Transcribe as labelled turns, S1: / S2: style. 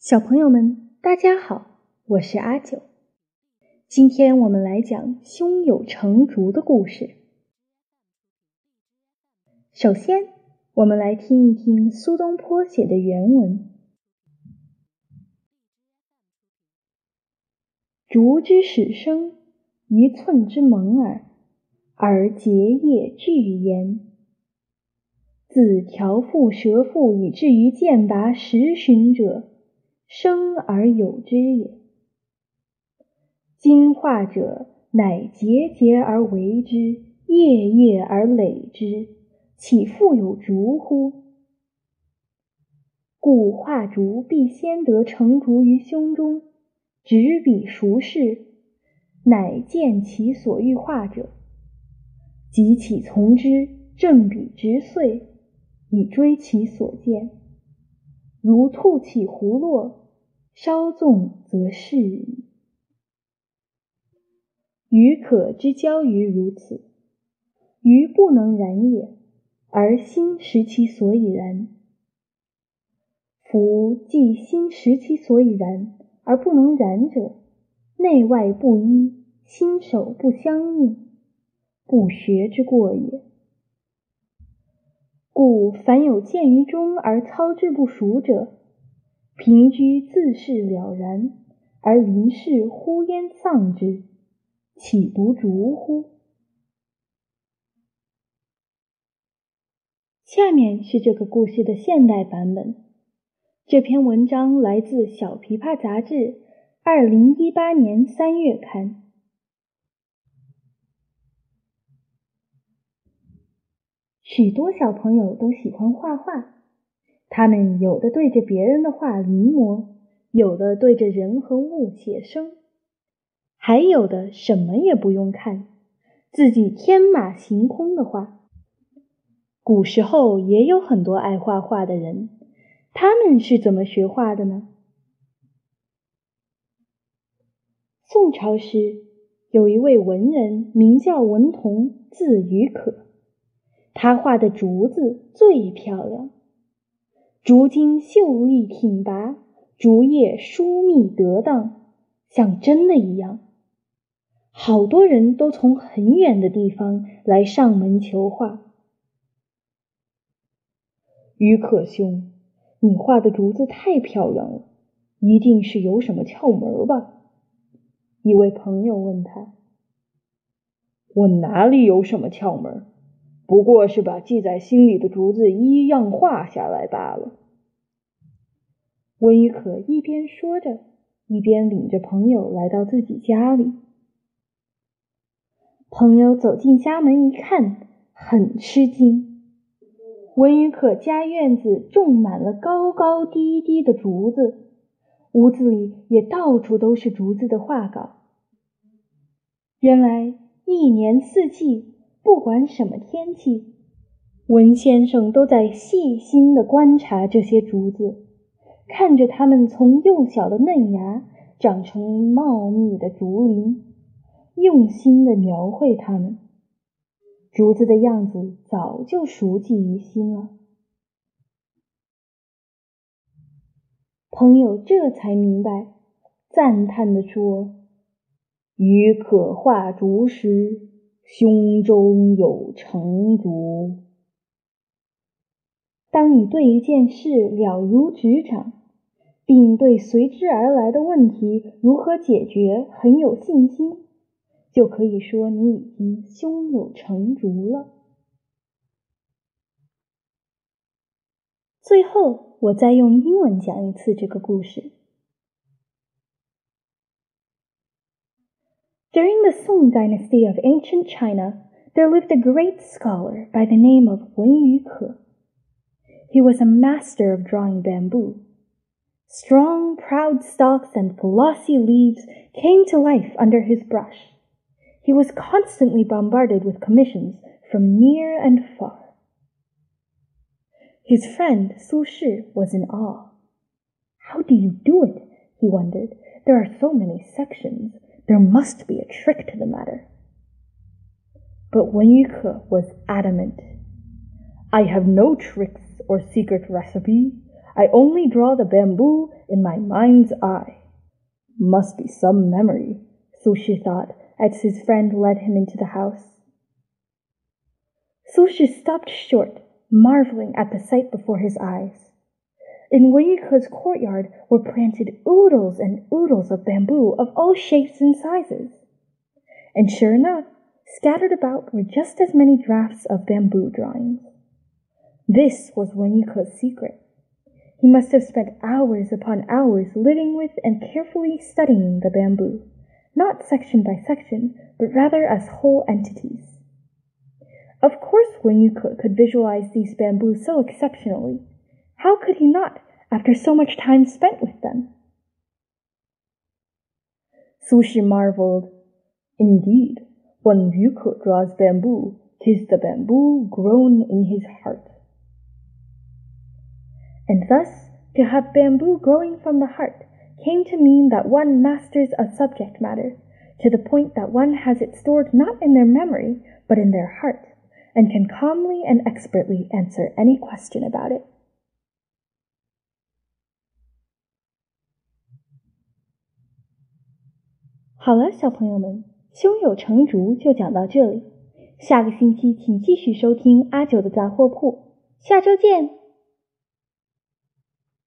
S1: 小朋友们，大家好，我是阿九。今天我们来讲胸有成竹的故事。首先，我们来听一听苏东坡写的原文：“竹之始生，一寸之萌耳，而结叶巨焉。自条腹蛇腹以至于剑拔十寻者。”生而有之也。今化者，乃节节而为之，叶叶而累之，岂复有竹乎？故画竹必先得成竹于胸中，执笔熟视，乃见其所欲画者，即起从之，正笔直遂，以追其所见。如兔起胡落。稍纵则逝矣。予可之交于如此，予不能然也，而心识其所以然。夫既心识其所以然而不能然者，内外不一，心手不相应，不学之过也。故凡有见于中而操之不熟者，平居自是了然，而临事忽焉丧之，岂不逐乎？下面是这个故事的现代版本。这篇文章来自《小琵琶杂志》二零一八年三月刊。许多小朋友都喜欢画画。他们有的对着别人的画临摹，有的对着人和物写生，还有的什么也不用看，自己天马行空的画。古时候也有很多爱画画的人，他们是怎么学画的呢？宋朝时有一位文人，名叫文同，字于可，他画的竹子最漂亮。竹茎秀丽挺拔，竹叶疏密得当，像真的一样。好多人都从很远的地方来上门求画。于可兄，你画的竹子太漂亮了，一定是有什么窍门吧？一位朋友问他：“
S2: 我哪里有什么窍门？”不过是把记在心里的竹子一样画下来罢了。
S1: 温雨可一边说着，一边领着朋友来到自己家里。朋友走进家门一看，很吃惊。温雨可家院子种满了高高低低的竹子，屋子里也到处都是竹子的画稿。原来一年四季。不管什么天气，文先生都在细心的观察这些竹子，看着它们从幼小的嫩芽长成茂密的竹林，用心的描绘它们。竹子的样子早就熟记于心了。朋友这才明白，赞叹地说：“予可画竹时。”胸中有成竹。当你对一件事了如指掌，并对随之而来的问题如何解决很有信心，就可以说你已经胸有成竹了。最后，我再用英文讲一次这个故事。During the Song dynasty of ancient China, there lived a great scholar by the name of Wen Yuke. He was a master of drawing bamboo. Strong, proud stalks and glossy leaves came to life under his brush. He was constantly bombarded with commissions from near and far. His friend Su Shi was in awe. How do you do it? he wondered. There are so many sections. There must be a trick to the matter. But Wen Yuke was adamant. I have no tricks or secret recipe.
S2: I only draw the bamboo in my mind's eye. Must be some memory, Su Shi thought as his friend led him into the house.
S1: Su Shi stopped short, marveling at the sight before his eyes. In Wen Yuke's courtyard were planted oodles and oodles of bamboo of all shapes and sizes. And sure enough, scattered about were just as many drafts of bamboo drawings. This was Wen Yuke's secret. He must have spent hours upon hours living with and carefully studying the bamboo, not section by section, but rather as whole entities. Of course, Wen Yuke could visualize these bamboos so exceptionally. How could he not, after so much time spent with them?
S2: Su Shi marveled. Indeed, when Yuke draws bamboo, tis the bamboo grown in his heart.
S1: And thus, to have bamboo growing from the heart came to mean that one masters a subject matter, to the point that one has it stored not in their memory, but in their heart, and can calmly and expertly answer any question about it. 好了，小朋友们，胸有成竹就讲到这里。下个星期请继续收听阿九的杂货铺，下周见。